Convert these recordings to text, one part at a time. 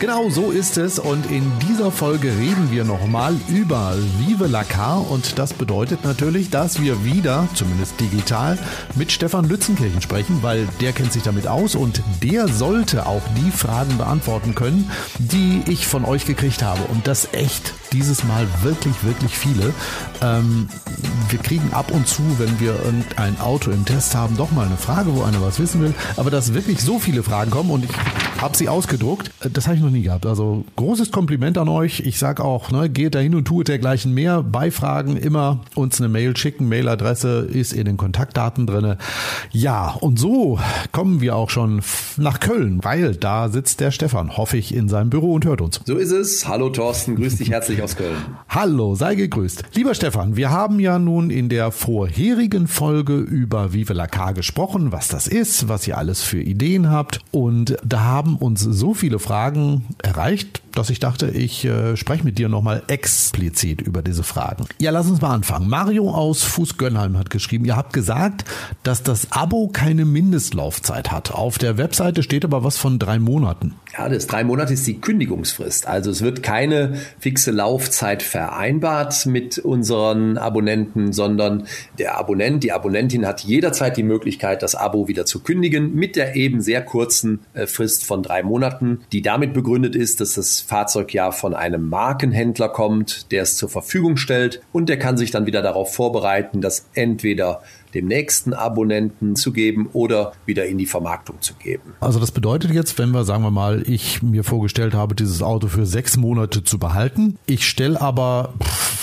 Genau so ist es und in dieser Folge reden wir nochmal über Vive la Car und das bedeutet natürlich, dass wir wieder, zumindest digital, mit Stefan Lützenkirchen sprechen, weil der kennt sich damit aus und der sollte auch die Fragen beantworten können, die ich von euch gekriegt habe und das echt dieses Mal wirklich, wirklich viele. Ähm, wir kriegen ab und zu, wenn wir irgendein Auto im Test haben, doch mal eine Frage, wo einer was wissen will, aber dass wirklich so viele Fragen kommen und ich habe sie ausgedruckt, das habe ich noch nie gehabt. Also großes Kompliment an euch. Ich sag auch, ne, geht da hin und tut dergleichen mehr. Bei Fragen immer uns eine Mail schicken. Mailadresse ist in den Kontaktdaten drinne. Ja, und so kommen wir auch schon nach Köln, weil da sitzt der Stefan, hoffe ich, in seinem Büro und hört uns. So ist es. Hallo Thorsten, grüß dich herzlich aus Köln. Hallo, sei gegrüßt. Lieber Stefan, wir haben ja nun in der vorherigen Folge über Vive la Car gesprochen, was das ist, was ihr alles für Ideen habt. Und da haben uns so viele Fragen erreicht, dass ich dachte, ich äh, spreche mit dir nochmal explizit über diese Fragen. Ja, lass uns mal anfangen. Mario aus Fußgönnheim hat geschrieben, ihr habt gesagt, dass das Abo keine Mindestlaufzeit hat. Auf der Webseite steht aber was von drei Monaten. Ja, das drei Monate ist die Kündigungsfrist. Also es wird keine fixe Laufzeit vereinbart mit unseren Abonnenten, sondern der Abonnent, die Abonnentin hat jederzeit die Möglichkeit, das Abo wieder zu kündigen mit der eben sehr kurzen äh, Frist von drei Monaten, die damit begründet ist, dass das Fahrzeug ja von einem Markenhändler kommt, der es zur Verfügung stellt und der kann sich dann wieder darauf vorbereiten, dass entweder dem nächsten Abonnenten zu geben oder wieder in die Vermarktung zu geben. Also das bedeutet jetzt, wenn wir, sagen wir mal, ich mir vorgestellt habe, dieses Auto für sechs Monate zu behalten, ich stelle aber,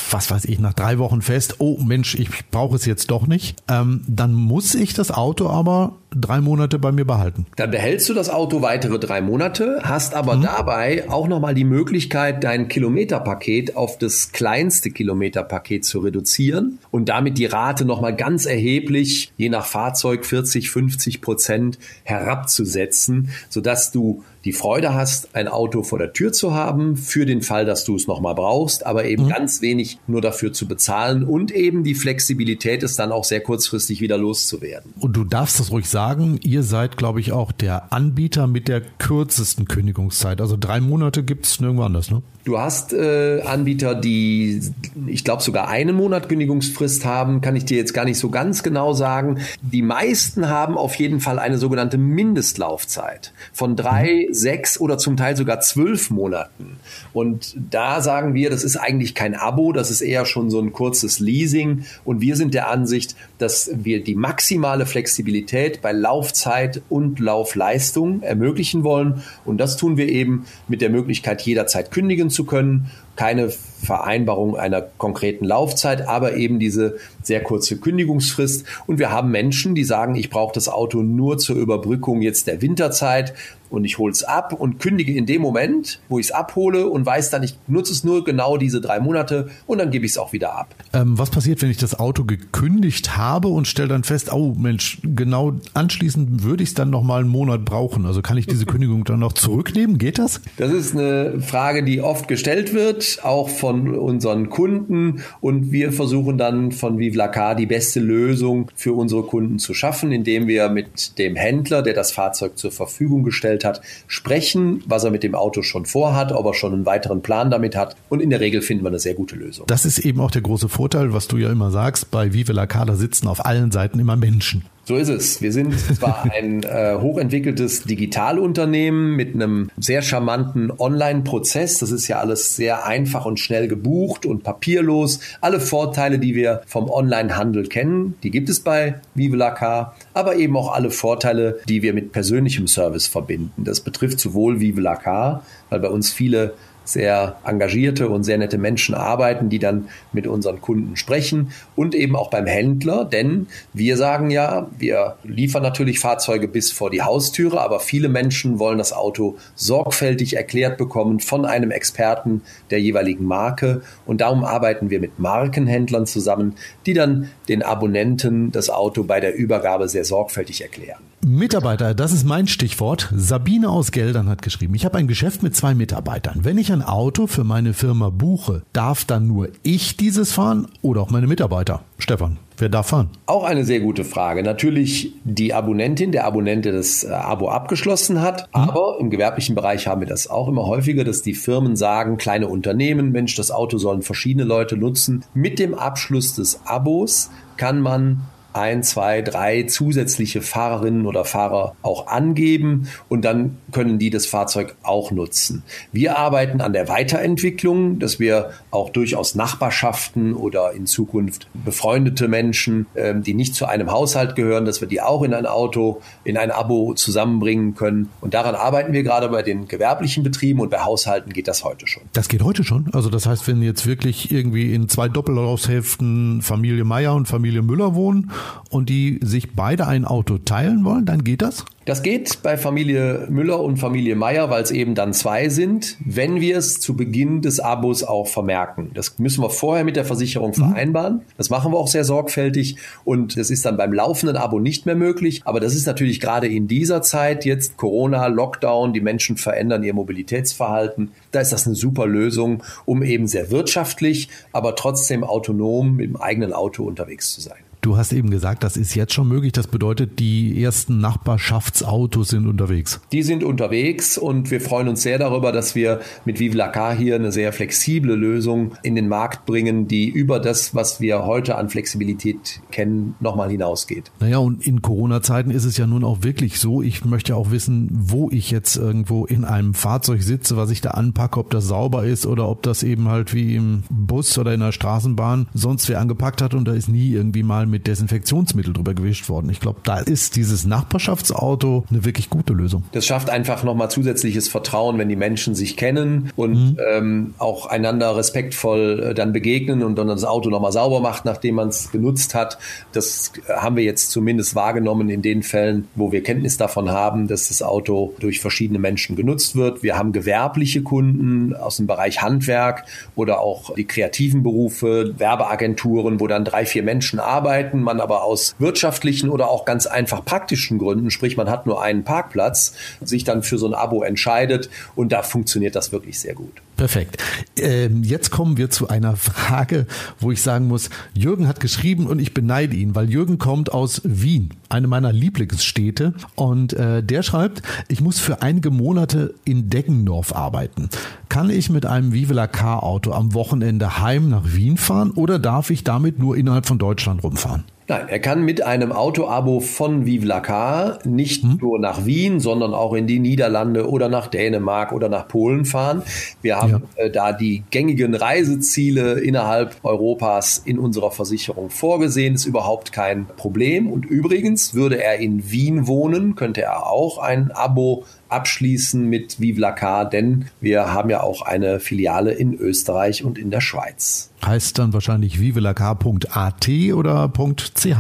was weiß ich, nach drei Wochen fest, oh Mensch, ich brauche es jetzt doch nicht, ähm, dann muss ich das Auto aber drei Monate bei mir behalten. Dann behältst du das Auto weitere drei Monate, hast aber mhm. dabei auch nochmal die Möglichkeit, dein Kilometerpaket auf das kleinste Kilometerpaket zu reduzieren und damit die Rate nochmal ganz erheblich, je nach Fahrzeug 40, 50 Prozent herabzusetzen, sodass du die Freude hast, ein Auto vor der Tür zu haben, für den Fall, dass du es nochmal brauchst, aber eben mhm. ganz wenig nur dafür zu bezahlen und eben die Flexibilität ist dann auch sehr kurzfristig wieder loszuwerden. Und du darfst das ruhig sagen, ihr seid, glaube ich, auch der Anbieter mit der kürzesten Kündigungszeit. Also drei Monate gibt es nirgendwo anders, ne? Du hast äh, Anbieter, die, ich glaube, sogar einen Monat Kündigungsfrist haben, kann ich dir jetzt gar nicht so ganz genau sagen. Die meisten haben auf jeden Fall eine sogenannte Mindestlaufzeit von drei, mhm. sechs oder zum Teil sogar zwölf Monaten. Und da sagen wir, das ist eigentlich kein Abo, das ist eher schon so ein kurzes Leasing. Und wir sind der Ansicht, dass wir die maximale Flexibilität bei Laufzeit und Laufleistung ermöglichen wollen. Und das tun wir eben mit der Möglichkeit, jederzeit kündigen zu können keine Vereinbarung einer konkreten Laufzeit, aber eben diese sehr kurze Kündigungsfrist. Und wir haben Menschen, die sagen, ich brauche das Auto nur zur Überbrückung jetzt der Winterzeit und ich hole es ab und kündige in dem Moment, wo ich es abhole und weiß dann, ich nutze es nur genau diese drei Monate und dann gebe ich es auch wieder ab. Ähm, was passiert, wenn ich das Auto gekündigt habe und stelle dann fest, oh Mensch, genau anschließend würde ich es dann noch mal einen Monat brauchen. Also kann ich diese Kündigung dann noch zurücknehmen? Geht das? Das ist eine Frage, die oft gestellt wird, auch von unseren Kunden und wir versuchen dann von Vivlacar die beste Lösung für unsere Kunden zu schaffen, indem wir mit dem Händler, der das Fahrzeug zur Verfügung gestellt gestellt hat, sprechen, was er mit dem Auto schon vorhat, ob er schon einen weiteren Plan damit hat. Und in der Regel finden wir eine sehr gute Lösung. Das ist eben auch der große Vorteil, was du ja immer sagst, bei Vive la Carla sitzen auf allen Seiten immer Menschen. So ist es. Wir sind zwar ein äh, hochentwickeltes Digitalunternehmen mit einem sehr charmanten Online-Prozess. Das ist ja alles sehr einfach und schnell gebucht und papierlos. Alle Vorteile, die wir vom Online-Handel kennen, die gibt es bei Vive la Car, aber eben auch alle Vorteile, die wir mit persönlichem Service verbinden. Das betrifft sowohl Vive la Car, weil bei uns viele sehr engagierte und sehr nette Menschen arbeiten, die dann mit unseren Kunden sprechen und eben auch beim Händler, denn wir sagen ja, wir liefern natürlich Fahrzeuge bis vor die Haustüre, aber viele Menschen wollen das Auto sorgfältig erklärt bekommen von einem Experten der jeweiligen Marke und darum arbeiten wir mit Markenhändlern zusammen, die dann den Abonnenten das Auto bei der Übergabe sehr sorgfältig erklären. Mitarbeiter, das ist mein Stichwort. Sabine aus Geldern hat geschrieben, ich habe ein Geschäft mit zwei Mitarbeitern. Wenn ich ein Auto für meine Firma buche, darf dann nur ich dieses fahren oder auch meine Mitarbeiter? Stefan, wer darf fahren? Auch eine sehr gute Frage. Natürlich die Abonnentin, der Abonnent, der das äh, Abo abgeschlossen hat. Mhm. Aber im gewerblichen Bereich haben wir das auch immer häufiger, dass die Firmen sagen, kleine Unternehmen, Mensch, das Auto sollen verschiedene Leute nutzen. Mit dem Abschluss des Abos kann man ein, zwei, drei zusätzliche Fahrerinnen oder Fahrer auch angeben und dann können die das Fahrzeug auch nutzen. Wir arbeiten an der Weiterentwicklung, dass wir auch durchaus Nachbarschaften oder in Zukunft befreundete Menschen, ähm, die nicht zu einem Haushalt gehören, dass wir die auch in ein Auto, in ein Abo zusammenbringen können. Und daran arbeiten wir gerade bei den gewerblichen Betrieben und bei Haushalten geht das heute schon. Das geht heute schon. Also das heißt, wenn jetzt wirklich irgendwie in zwei Doppelhaushälften Familie Meier und Familie Müller wohnen und die sich beide ein Auto teilen wollen, dann geht das? Das geht bei Familie Müller und Familie Meier, weil es eben dann zwei sind, wenn wir es zu Beginn des Abos auch vermerken. Das müssen wir vorher mit der Versicherung mhm. vereinbaren. Das machen wir auch sehr sorgfältig und das ist dann beim laufenden Abo nicht mehr möglich. Aber das ist natürlich gerade in dieser Zeit jetzt Corona, Lockdown, die Menschen verändern ihr Mobilitätsverhalten. Da ist das eine super Lösung, um eben sehr wirtschaftlich, aber trotzdem autonom dem eigenen Auto unterwegs zu sein. Du hast eben gesagt, das ist jetzt schon möglich. Das bedeutet, die ersten Nachbarschaftsautos sind unterwegs. Die sind unterwegs und wir freuen uns sehr darüber, dass wir mit Vive la Car hier eine sehr flexible Lösung in den Markt bringen, die über das, was wir heute an Flexibilität kennen, nochmal hinausgeht. Naja, und in Corona-Zeiten ist es ja nun auch wirklich so. Ich möchte auch wissen, wo ich jetzt irgendwo in einem Fahrzeug sitze, was ich da anpacke, ob das sauber ist oder ob das eben halt wie im Bus oder in der Straßenbahn sonst wer angepackt hat und da ist nie irgendwie mal mit Desinfektionsmittel drüber gewischt worden. Ich glaube, da ist dieses Nachbarschaftsauto eine wirklich gute Lösung. Das schafft einfach nochmal zusätzliches Vertrauen, wenn die Menschen sich kennen und mhm. ähm, auch einander respektvoll äh, dann begegnen und dann das Auto nochmal sauber macht, nachdem man es genutzt hat. Das haben wir jetzt zumindest wahrgenommen in den Fällen, wo wir Kenntnis davon haben, dass das Auto durch verschiedene Menschen genutzt wird. Wir haben gewerbliche Kunden aus dem Bereich Handwerk oder auch die kreativen Berufe, Werbeagenturen, wo dann drei, vier Menschen arbeiten arbeiten, man aber aus wirtschaftlichen oder auch ganz einfach praktischen Gründen, sprich man hat nur einen Parkplatz, sich dann für so ein Abo entscheidet und da funktioniert das wirklich sehr gut. Perfekt. Ähm, jetzt kommen wir zu einer Frage, wo ich sagen muss, Jürgen hat geschrieben und ich beneide ihn, weil Jürgen kommt aus Wien, eine meiner Lieblingsstädte. Und äh, der schreibt, ich muss für einige Monate in Deggendorf arbeiten. Kann ich mit einem Vive la Car Auto am Wochenende heim nach Wien fahren oder darf ich damit nur innerhalb von Deutschland rumfahren? Nein, er kann mit einem Auto-Abo von Vive la Car nicht hm? nur nach Wien, sondern auch in die Niederlande oder nach Dänemark oder nach Polen fahren. Wir haben ja. äh, da die gängigen Reiseziele innerhalb Europas in unserer Versicherung vorgesehen. Ist überhaupt kein Problem. Und übrigens würde er in Wien wohnen, könnte er auch ein Abo abschließen mit Vive la Car, denn wir haben ja auch eine Filiale in Österreich und in der Schweiz. Heißt dann wahrscheinlich vivelacar.at oder .ch?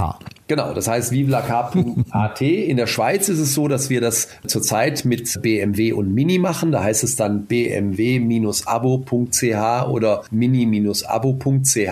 Genau, das heißt vivelacar.at. In der Schweiz ist es so, dass wir das zurzeit mit BMW und Mini machen. Da heißt es dann bmw-abo.ch oder mini-abo.ch.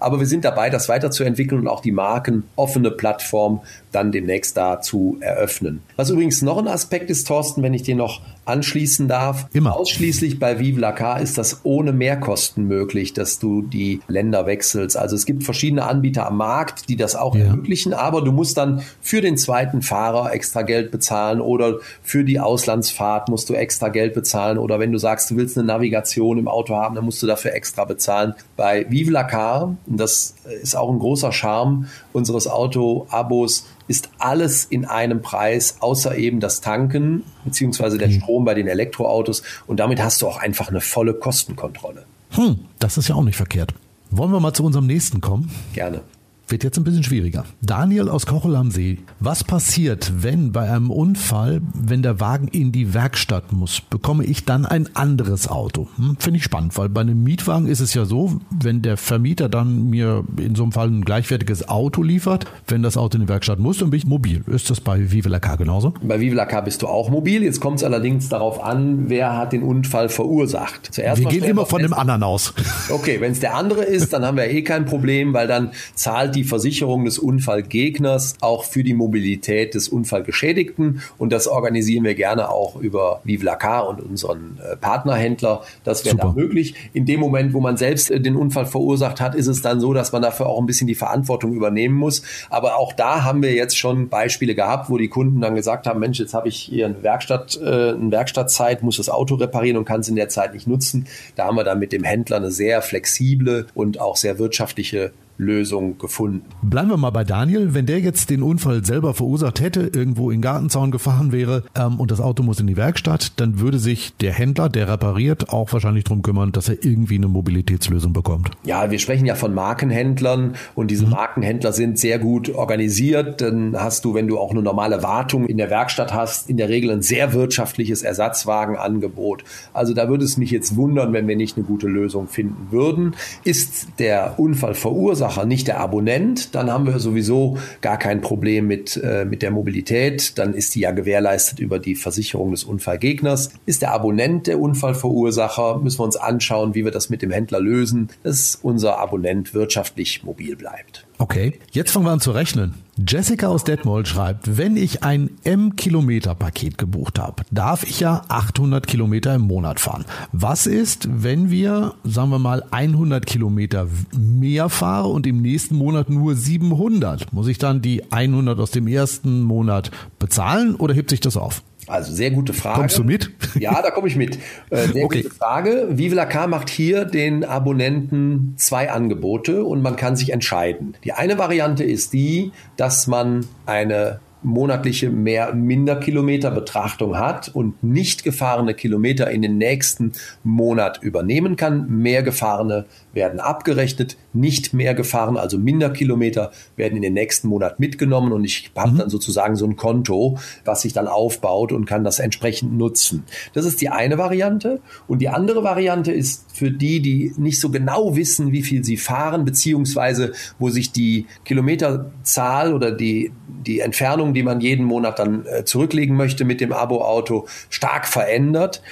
Aber wir sind dabei, das weiterzuentwickeln und auch die markenoffene Plattform dann demnächst da zu eröffnen. Was übrigens noch ein Aspekt ist, Thorsten, wenn ich den noch anschließen darf. Immer. Ausschließlich bei Vive la Car ist das ohne Mehrkosten möglich, dass du die Länder wechselst. Also es gibt verschiedene Anbieter am Markt, die das auch ja. ermöglichen, aber du musst dann für den zweiten Fahrer extra Geld bezahlen oder für die Auslandsfahrt musst du extra Geld bezahlen oder wenn du sagst, du willst eine Navigation im Auto haben, dann musst du dafür extra bezahlen. Bei Vive la Car, und das ist auch ein großer Charme unseres Auto-Abos, ist alles in einem Preis, außer eben das Tanken beziehungsweise der hm. Strom bei den Elektroautos. Und damit hast du auch einfach eine volle Kostenkontrolle. Hm, das ist ja auch nicht verkehrt. Wollen wir mal zu unserem nächsten kommen? Gerne. Wird jetzt ein bisschen schwieriger. Daniel aus Kochel am See. Was passiert, wenn bei einem Unfall, wenn der Wagen in die Werkstatt muss, bekomme ich dann ein anderes Auto? Hm, Finde ich spannend, weil bei einem Mietwagen ist es ja so, wenn der Vermieter dann mir in so einem Fall ein gleichwertiges Auto liefert, wenn das Auto in die Werkstatt muss, dann bin ich mobil. Ist das bei Vive la Car genauso? Bei Vive la Car bist du auch mobil. Jetzt kommt es allerdings darauf an, wer hat den Unfall verursacht. Zuerst Wir gehen immer von dem anderen aus. Okay, wenn es der andere ist, dann haben wir eh kein Problem, weil dann zahlt zahlt die Versicherung des Unfallgegners auch für die Mobilität des Unfallgeschädigten. Und das organisieren wir gerne auch über Vive la Car und unseren äh, Partnerhändler. Das wäre da möglich. In dem Moment, wo man selbst äh, den Unfall verursacht hat, ist es dann so, dass man dafür auch ein bisschen die Verantwortung übernehmen muss. Aber auch da haben wir jetzt schon Beispiele gehabt, wo die Kunden dann gesagt haben, Mensch, jetzt habe ich hier eine Werkstatt, äh, eine Werkstattzeit, muss das Auto reparieren und kann es in der Zeit nicht nutzen. Da haben wir dann mit dem Händler eine sehr flexible und auch sehr wirtschaftliche Lösung gefunden. Bleiben wir mal bei Daniel. Wenn der jetzt den Unfall selber verursacht hätte, irgendwo in Gartenzaun gefahren wäre ähm, und das Auto muss in die Werkstatt, dann würde sich der Händler, der repariert, auch wahrscheinlich darum kümmern, dass er irgendwie eine Mobilitätslösung bekommt. Ja, wir sprechen ja von Markenhändlern und diese mhm. Markenhändler sind sehr gut organisiert. Dann hast du, wenn du auch eine normale Wartung in der Werkstatt hast, in der Regel ein sehr wirtschaftliches Ersatzwagenangebot. Also da würde es mich jetzt wundern, wenn wir nicht eine gute Lösung finden würden. Ist der Unfall verursacht? Verursacher, nicht der Abonnent, dann haben wir sowieso gar kein Problem mit, äh, mit der Mobilität. Dann ist die ja gewährleistet über die Versicherung des Unfallgegners. Ist der Abonnent der Unfallverursacher, müssen wir uns anschauen, wie wir das mit dem Händler lösen, dass unser Abonnent wirtschaftlich mobil bleibt. Okay, jetzt fangen wir an zu rechnen. Jessica aus Detmold schreibt, wenn ich ein M-Kilometer-Paket gebucht habe, darf ich ja 800 Kilometer im Monat fahren. Was ist, wenn wir, sagen wir mal, 100 Kilometer mehr fahren und im nächsten Monat nur 700? Muss ich dann die 100 aus dem ersten Monat bezahlen oder hebt sich das auf? Also sehr gute Frage. Kommst du mit? Ja, da komme ich mit. Äh, sehr okay. gute Frage. Vive Car macht hier den Abonnenten zwei Angebote und man kann sich entscheiden. Die eine Variante ist die, dass man eine monatliche mehr minder Kilometer Betrachtung hat und nicht gefahrene Kilometer in den nächsten Monat übernehmen kann. Mehr gefahrene werden abgerechnet, nicht mehr gefahren, also minder Kilometer werden in den nächsten Monat mitgenommen und ich habe mhm. dann sozusagen so ein Konto, was sich dann aufbaut und kann das entsprechend nutzen. Das ist die eine Variante und die andere Variante ist für die, die nicht so genau wissen, wie viel sie fahren, beziehungsweise wo sich die Kilometerzahl oder die, die Entfernung, die man jeden Monat dann äh, zurücklegen möchte mit dem Abo-Auto, stark verändert.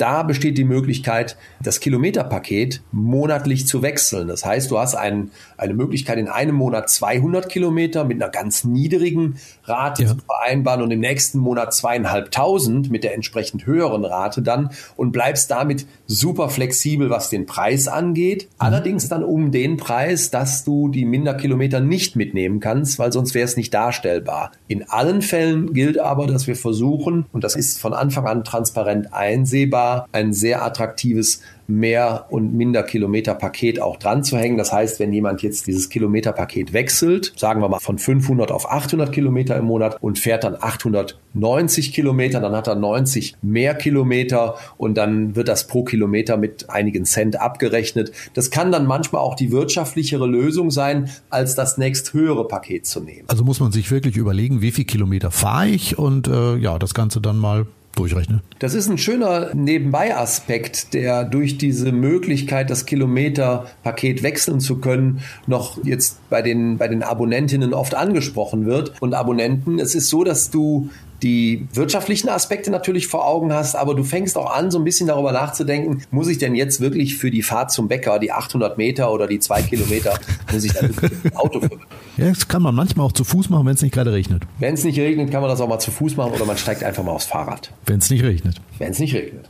Da besteht die Möglichkeit, das Kilometerpaket monatlich zu wechseln. Das heißt, du hast ein, eine Möglichkeit, in einem Monat 200 Kilometer mit einer ganz niedrigen Rate ja. zu vereinbaren und im nächsten Monat zweieinhalbtausend mit der entsprechend höheren Rate dann und bleibst damit super flexibel, was den Preis angeht. Mhm. Allerdings dann um den Preis, dass du die Minderkilometer nicht mitnehmen kannst, weil sonst wäre es nicht darstellbar. In allen Fällen gilt aber, dass wir versuchen, und das ist von Anfang an transparent einsehbar, ein sehr attraktives mehr und minder Kilometer Paket auch dran zu hängen. Das heißt, wenn jemand jetzt dieses Kilometerpaket wechselt, sagen wir mal von 500 auf 800 Kilometer im Monat und fährt dann 890 Kilometer, dann hat er 90 mehr Kilometer und dann wird das pro Kilometer mit einigen Cent abgerechnet. Das kann dann manchmal auch die wirtschaftlichere Lösung sein, als das nächsthöhere Paket zu nehmen. Also muss man sich wirklich überlegen, wie viel Kilometer fahre ich und äh, ja, das Ganze dann mal durchrechne. Das ist ein schöner Nebenbei-Aspekt, der durch diese Möglichkeit, das Kilometerpaket wechseln zu können, noch jetzt bei den, bei den Abonnentinnen oft angesprochen wird. Und Abonnenten, es ist so, dass du die wirtschaftlichen Aspekte natürlich vor Augen hast, aber du fängst auch an, so ein bisschen darüber nachzudenken, muss ich denn jetzt wirklich für die Fahrt zum Bäcker, die 800 Meter oder die zwei Kilometer, muss ich da wirklich ein Auto für? Ja, das kann man manchmal auch zu Fuß machen, wenn es nicht gerade regnet. Wenn es nicht regnet, kann man das auch mal zu Fuß machen oder man steigt einfach mal aufs Fahrrad. Wenn es nicht regnet. Wenn es nicht regnet.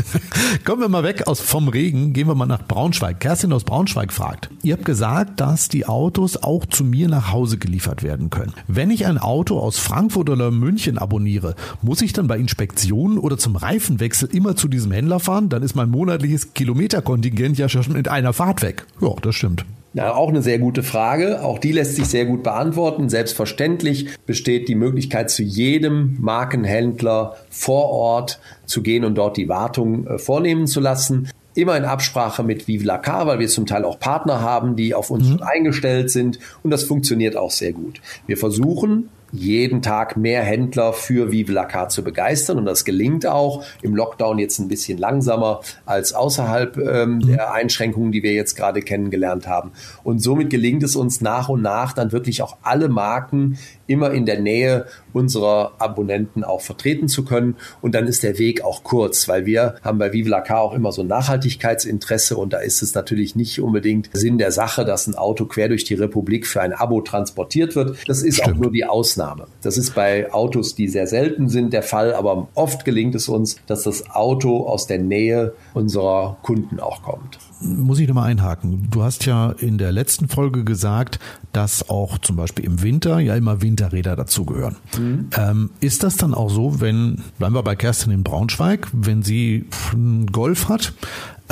Kommen wir mal weg aus vom Regen, gehen wir mal nach Braunschweig. Kerstin aus Braunschweig fragt. Ihr habt gesagt, dass die Autos auch zu mir nach Hause geliefert werden können. Wenn ich ein Auto aus Frankfurt oder München abonniere, muss ich dann bei Inspektionen oder zum Reifenwechsel immer zu diesem Händler fahren? Dann ist mein monatliches Kilometerkontingent ja schon mit einer Fahrt weg. Ja, das stimmt. Ja, auch eine sehr gute Frage. Auch die lässt sich sehr gut beantworten. Selbstverständlich besteht die Möglichkeit, zu jedem Markenhändler vor Ort zu gehen und dort die Wartung äh, vornehmen zu lassen immer in Absprache mit Vive la Car, weil wir zum Teil auch Partner haben, die auf uns mhm. eingestellt sind und das funktioniert auch sehr gut. Wir versuchen jeden Tag mehr Händler für Vive la Carte zu begeistern. Und das gelingt auch im Lockdown jetzt ein bisschen langsamer als außerhalb ähm, mhm. der Einschränkungen, die wir jetzt gerade kennengelernt haben. Und somit gelingt es uns nach und nach dann wirklich auch alle Marken immer in der Nähe unserer Abonnenten auch vertreten zu können. Und dann ist der Weg auch kurz, weil wir haben bei Vive la Car auch immer so ein Nachhaltigkeitsinteresse und da ist es natürlich nicht unbedingt Sinn der Sache, dass ein Auto quer durch die Republik für ein Abo transportiert wird. Das ist Stimmt. auch nur die Ausnahme. Das ist bei Autos, die sehr selten sind, der Fall, aber oft gelingt es uns, dass das Auto aus der Nähe unserer Kunden auch kommt muss ich nochmal einhaken. Du hast ja in der letzten Folge gesagt, dass auch zum Beispiel im Winter ja immer Winterräder dazugehören. Mhm. Ähm, ist das dann auch so, wenn, bleiben wir bei Kerstin in Braunschweig, wenn sie einen Golf hat,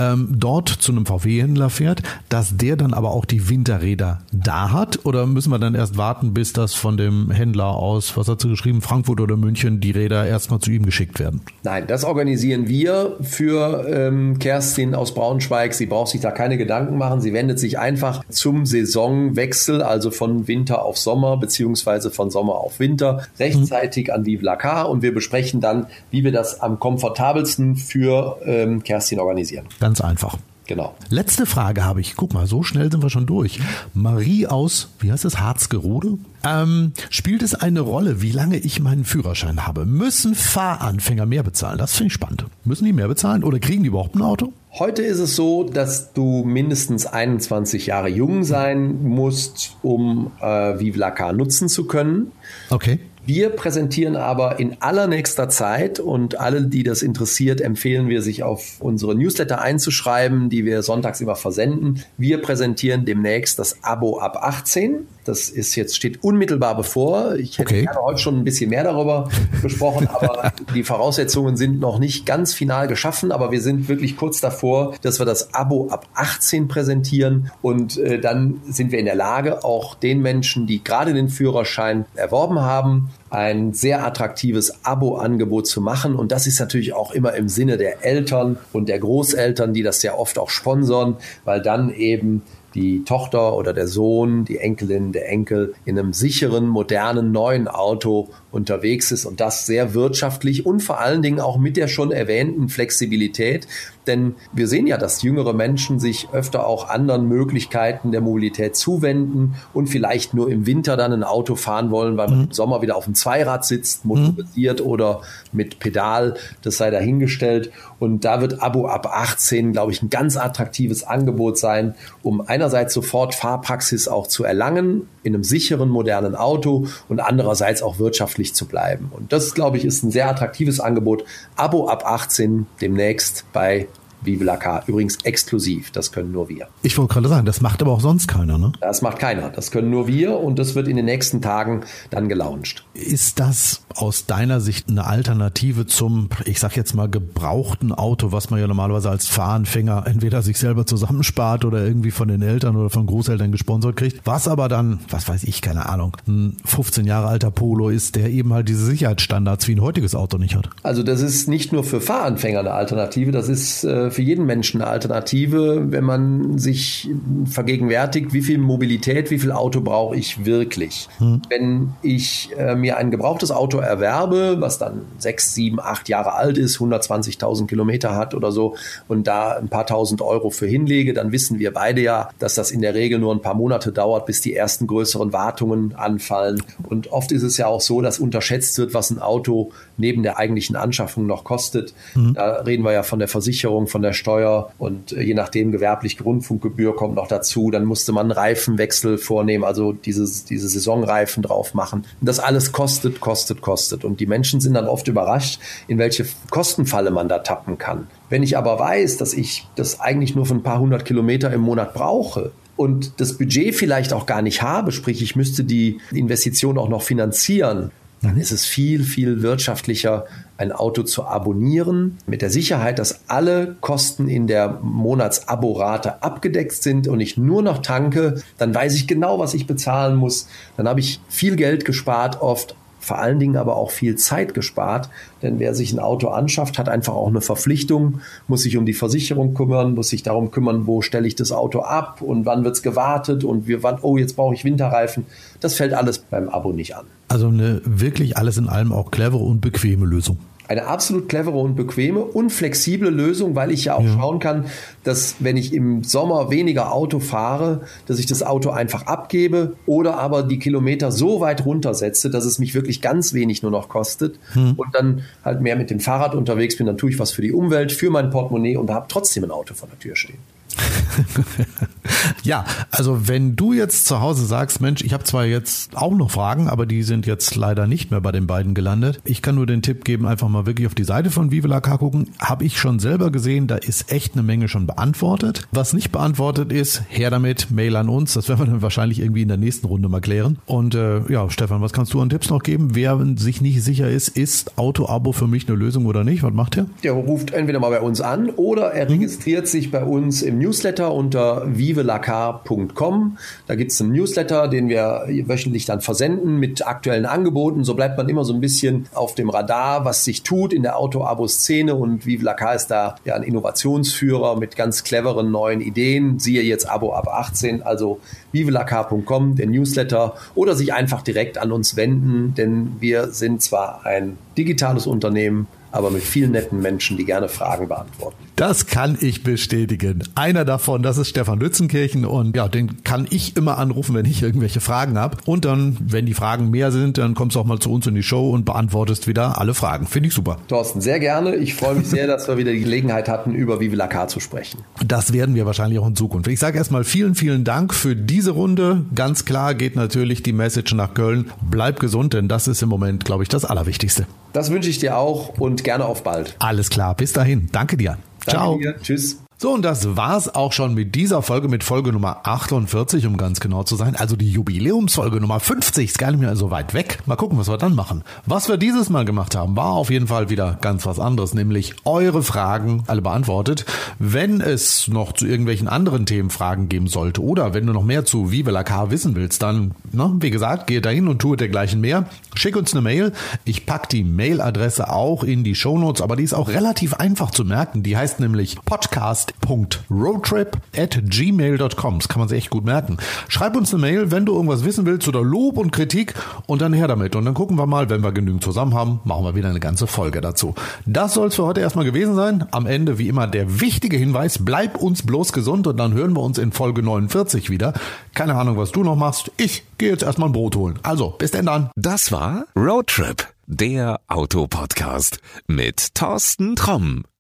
ähm, dort zu einem VW-Händler fährt, dass der dann aber auch die Winterräder da hat? Oder müssen wir dann erst warten, bis das von dem Händler aus, was hat sie geschrieben, Frankfurt oder München, die Räder erstmal zu ihm geschickt werden? Nein, das organisieren wir für ähm, Kerstin aus Braunschweig. Sie braucht sich da keine Gedanken machen. Sie wendet sich einfach zum Saisonwechsel, also von Winter auf Sommer beziehungsweise von Sommer auf Winter, rechtzeitig mhm. an Vive la Car und wir besprechen dann, wie wir das am komfortabelsten für ähm, Kerstin organisieren. Ganz einfach. Genau. Letzte Frage habe ich. Guck mal, so schnell sind wir schon durch. Marie aus, wie heißt es, Harzgerode? Ähm, spielt es eine Rolle, wie lange ich meinen Führerschein habe? Müssen Fahranfänger mehr bezahlen? Das finde ich spannend. Müssen die mehr bezahlen oder kriegen die überhaupt ein Auto? Heute ist es so, dass du mindestens 21 Jahre jung sein musst, um äh, Vive la Car nutzen zu können. Okay. Wir präsentieren aber in allernächster Zeit und alle, die das interessiert, empfehlen wir, sich auf unsere Newsletter einzuschreiben, die wir sonntags immer versenden. Wir präsentieren demnächst das Abo ab 18. Das ist jetzt, steht unmittelbar bevor. Ich hätte okay. gerne heute schon ein bisschen mehr darüber besprochen, aber die Voraussetzungen sind noch nicht ganz final geschaffen, aber wir sind wirklich kurz davor, dass wir das Abo ab 18 präsentieren und äh, dann sind wir in der Lage, auch den Menschen, die gerade den Führerschein erworben haben, ein sehr attraktives Abo-Angebot zu machen. Und das ist natürlich auch immer im Sinne der Eltern und der Großeltern, die das sehr oft auch sponsern, weil dann eben die Tochter oder der Sohn, die Enkelin, der Enkel in einem sicheren, modernen, neuen Auto unterwegs ist und das sehr wirtschaftlich und vor allen Dingen auch mit der schon erwähnten Flexibilität. Denn wir sehen ja, dass jüngere Menschen sich öfter auch anderen Möglichkeiten der Mobilität zuwenden und vielleicht nur im Winter dann ein Auto fahren wollen, weil man mhm. im Sommer wieder auf dem Zweirad sitzt, motorisiert mhm. oder mit Pedal. Das sei dahingestellt. Und da wird Abo ab 18, glaube ich, ein ganz attraktives Angebot sein, um einerseits sofort Fahrpraxis auch zu erlangen in einem sicheren, modernen Auto und andererseits auch wirtschaftlich zu bleiben. Und das, glaube ich, ist ein sehr attraktives Angebot. Abo ab 18 demnächst bei La Car. Übrigens exklusiv, das können nur wir. Ich wollte gerade sagen, das macht aber auch sonst keiner, ne? Das macht keiner, das können nur wir und das wird in den nächsten Tagen dann gelauncht. Ist das aus deiner Sicht eine Alternative zum, ich sag jetzt mal, gebrauchten Auto, was man ja normalerweise als Fahranfänger entweder sich selber zusammenspart oder irgendwie von den Eltern oder von Großeltern gesponsert kriegt, was aber dann, was weiß ich, keine Ahnung, ein 15 Jahre alter Polo ist, der eben halt diese Sicherheitsstandards wie ein heutiges Auto nicht hat? Also das ist nicht nur für Fahranfänger eine Alternative, das ist äh, für jeden Menschen eine Alternative, wenn man sich vergegenwärtigt, wie viel Mobilität, wie viel Auto brauche ich wirklich. Hm. Wenn ich äh, mir ein gebrauchtes Auto erwerbe, was dann sechs, sieben, acht Jahre alt ist, 120.000 Kilometer hat oder so und da ein paar tausend Euro für hinlege, dann wissen wir beide ja, dass das in der Regel nur ein paar Monate dauert, bis die ersten größeren Wartungen anfallen. Und oft ist es ja auch so, dass unterschätzt wird, was ein Auto neben der eigentlichen Anschaffung noch kostet. Mhm. Da reden wir ja von der Versicherung, von der Steuer und äh, je nachdem gewerbliche Grundfunkgebühr kommt noch dazu. Dann musste man Reifenwechsel vornehmen, also dieses, diese Saisonreifen drauf machen. Und das alles kostet, kostet, kostet. Und die Menschen sind dann oft überrascht, in welche Kostenfalle man da tappen kann. Wenn ich aber weiß, dass ich das eigentlich nur für ein paar hundert Kilometer im Monat brauche, und das Budget vielleicht auch gar nicht habe, sprich ich müsste die Investition auch noch finanzieren, dann ist es viel, viel wirtschaftlicher, ein Auto zu abonnieren, mit der Sicherheit, dass alle Kosten in der Monatsaborate abgedeckt sind und ich nur noch tanke, dann weiß ich genau, was ich bezahlen muss. Dann habe ich viel Geld gespart, oft vor allen Dingen aber auch viel Zeit gespart, denn wer sich ein Auto anschafft, hat einfach auch eine Verpflichtung, muss sich um die Versicherung kümmern, muss sich darum kümmern, wo stelle ich das Auto ab und wann wird es gewartet und wir wann, oh, jetzt brauche ich Winterreifen. Das fällt alles beim Abo nicht an. Also eine wirklich alles in allem auch clevere und bequeme Lösung. Eine absolut clevere und bequeme und flexible Lösung, weil ich ja auch ja. schauen kann, dass wenn ich im Sommer weniger Auto fahre, dass ich das Auto einfach abgebe oder aber die Kilometer so weit runtersetze, dass es mich wirklich ganz wenig nur noch kostet hm. und dann halt mehr mit dem Fahrrad unterwegs bin, dann tue ich was für die Umwelt, für mein Portemonnaie und habe trotzdem ein Auto vor der Tür stehen. ja, also wenn du jetzt zu Hause sagst, Mensch, ich habe zwar jetzt auch noch Fragen, aber die sind jetzt leider nicht mehr bei den beiden gelandet. Ich kann nur den Tipp geben, einfach mal wirklich auf die Seite von Vive la Car gucken. Habe ich schon selber gesehen, da ist echt eine Menge schon beantwortet. Was nicht beantwortet ist, her damit, Mail an uns. Das werden wir dann wahrscheinlich irgendwie in der nächsten Runde mal klären. Und äh, ja, Stefan, was kannst du an Tipps noch geben? Wer sich nicht sicher ist, ist Auto-Abo für mich eine Lösung oder nicht? Was macht er? Der ruft entweder mal bei uns an oder er mhm. registriert sich bei uns im Newsletter unter vivelacar.com. Da gibt es einen Newsletter, den wir wöchentlich dann versenden mit aktuellen Angeboten. So bleibt man immer so ein bisschen auf dem Radar, was sich tut in der Auto-Abo-Szene und Vive Lacar ist da ja ein Innovationsführer mit ganz cleveren neuen Ideen. Siehe jetzt Abo ab 18, also vivelacar.com, der Newsletter oder sich einfach direkt an uns wenden, denn wir sind zwar ein digitales Unternehmen, aber mit vielen netten Menschen, die gerne Fragen beantworten. Das kann ich bestätigen. Einer davon, das ist Stefan Lützenkirchen und ja, den kann ich immer anrufen, wenn ich irgendwelche Fragen habe. Und dann, wenn die Fragen mehr sind, dann kommst du auch mal zu uns in die Show und beantwortest wieder alle Fragen. Finde ich super. Thorsten, sehr gerne. Ich freue mich sehr, dass wir wieder die Gelegenheit hatten, über Vive la Car zu sprechen. Das werden wir wahrscheinlich auch in Zukunft. Ich sage erstmal vielen, vielen Dank für diese Runde. Ganz klar geht natürlich die Message nach Köln. Bleib gesund, denn das ist im Moment, glaube ich, das Allerwichtigste. Das wünsche ich dir auch und gerne auf bald. Alles klar, bis dahin. Danke dir. Danke Ciao. Dir. Tschüss. So, und das war's auch schon mit dieser Folge, mit Folge Nummer 48, um ganz genau zu sein. Also die Jubiläumsfolge Nummer 50 ist gar nicht mehr so weit weg. Mal gucken, was wir dann machen. Was wir dieses Mal gemacht haben, war auf jeden Fall wieder ganz was anderes, nämlich eure Fragen alle beantwortet. Wenn es noch zu irgendwelchen anderen Themen Fragen geben sollte oder wenn du noch mehr zu Vive la Car wissen willst, dann, na, wie gesagt, geh dahin und tue dergleichen mehr. Schick uns eine Mail. Ich pack die Mailadresse auch in die Shownotes, aber die ist auch relativ einfach zu merken. Die heißt nämlich podcast podcast.roadtrip at gmail.com. Das kann man sich echt gut merken. Schreib uns eine Mail, wenn du irgendwas wissen willst oder Lob und Kritik und dann her damit. Und dann gucken wir mal, wenn wir genügend zusammen haben, machen wir wieder eine ganze Folge dazu. Das soll es für heute erstmal gewesen sein. Am Ende wie immer der wichtige Hinweis, bleib uns bloß gesund und dann hören wir uns in Folge 49 wieder. Keine Ahnung, was du noch machst. Ich gehe jetzt erstmal ein Brot holen. Also, bis denn dann. Das war Roadtrip, der Autopodcast mit Thorsten Tromm.